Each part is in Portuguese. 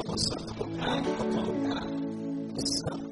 Estamos usando o carro para olhar.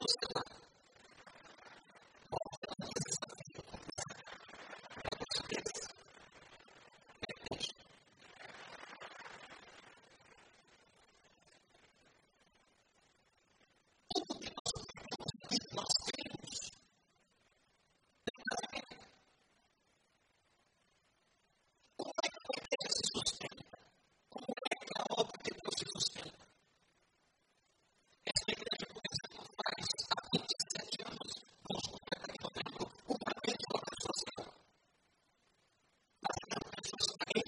almost I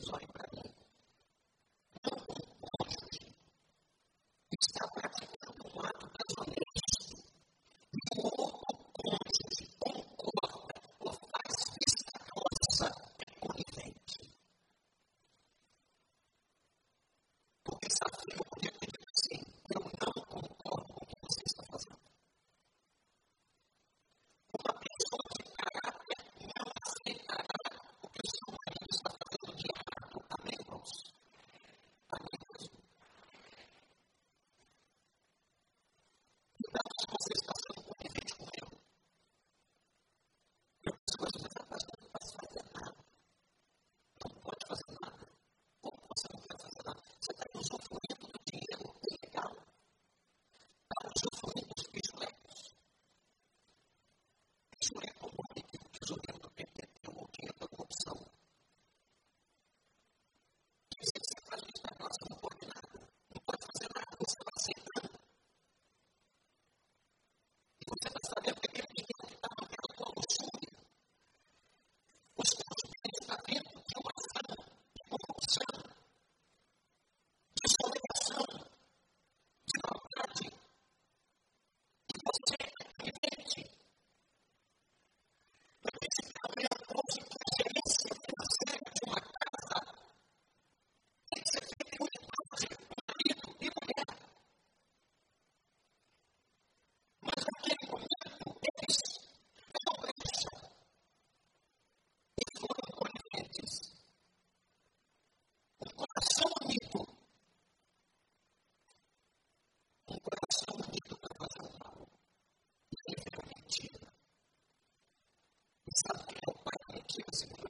design give us a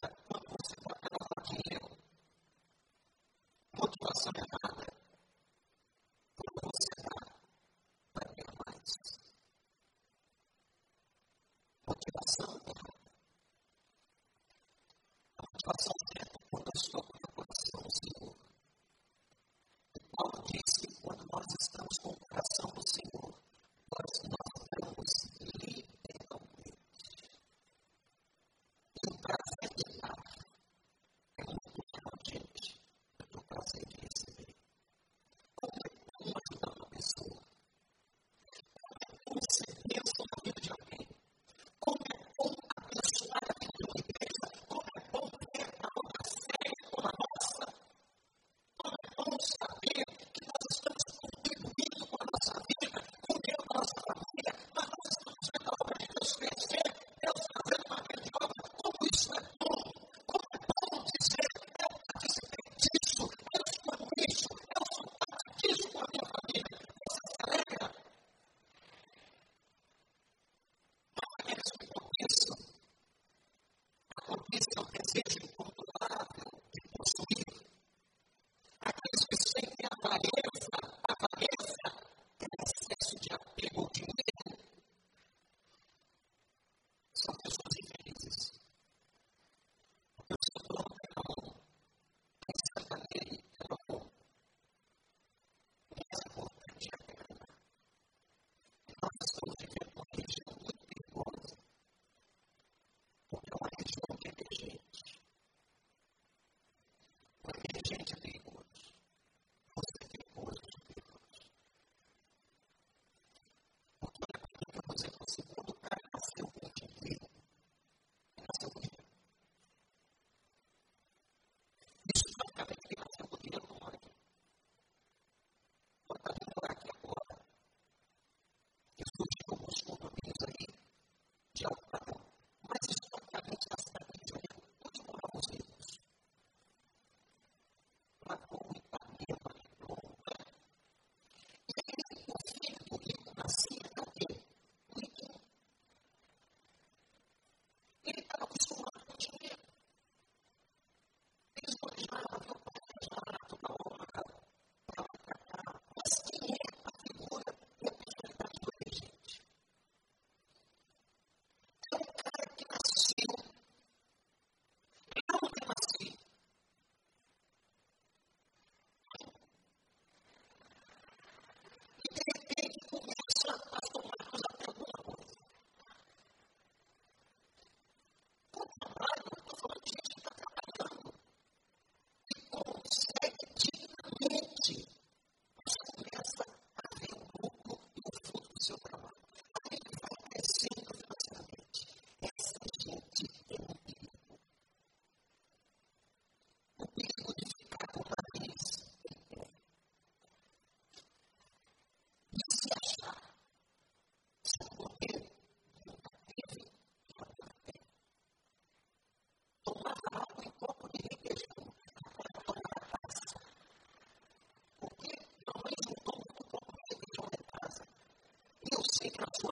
That's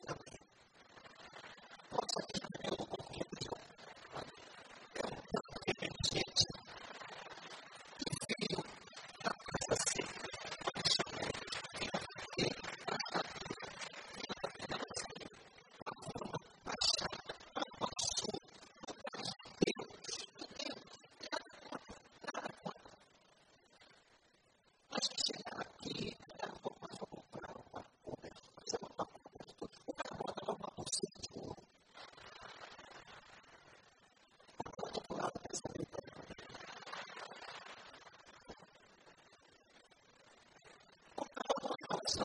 So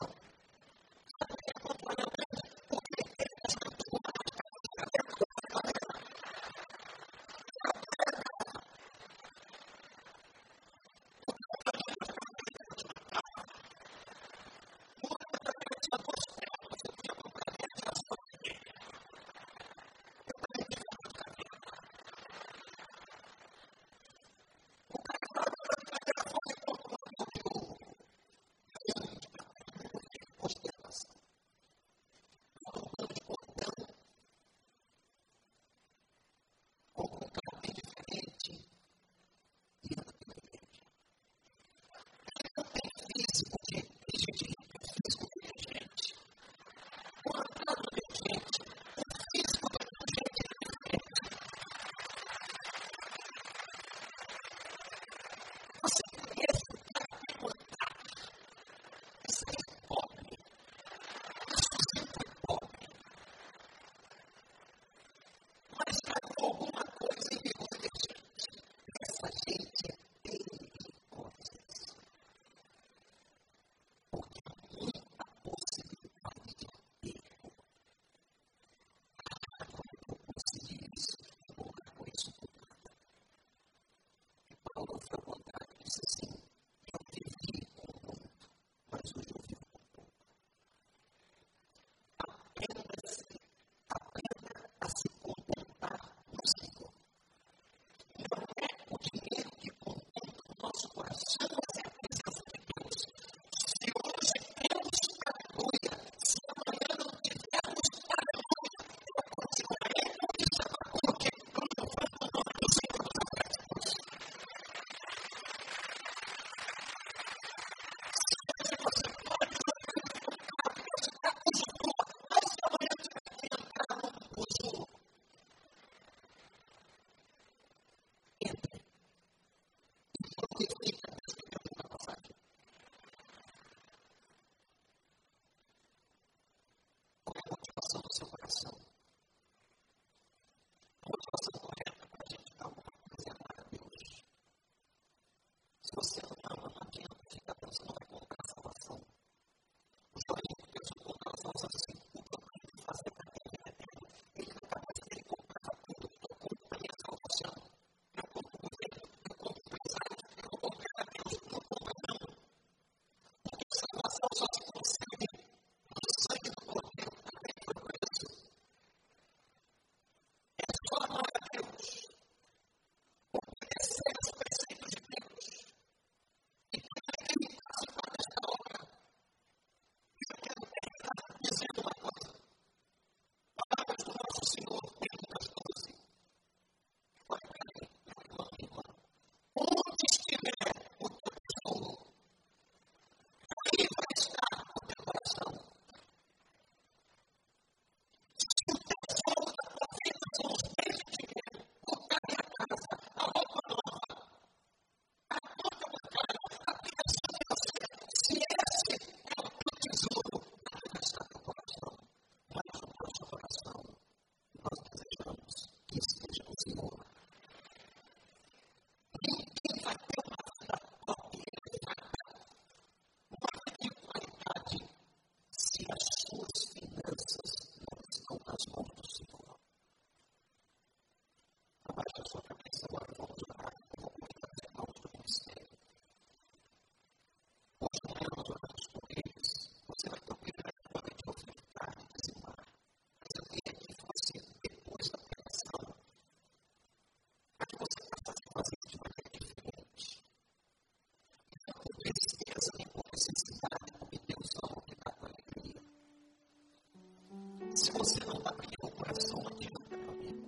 você não está com o coração aqui no caminho.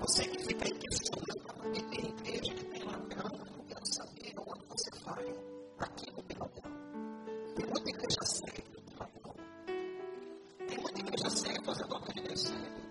Você que fica em questão, aí questionando, ah, porque tem igreja que tem ladrão, eu não quero saber onde você vai. Tá aqui não tem ladrão. Tem muita igreja séria que tem ladrão. Tem muita igreja séria fazendo obra de Deus séria.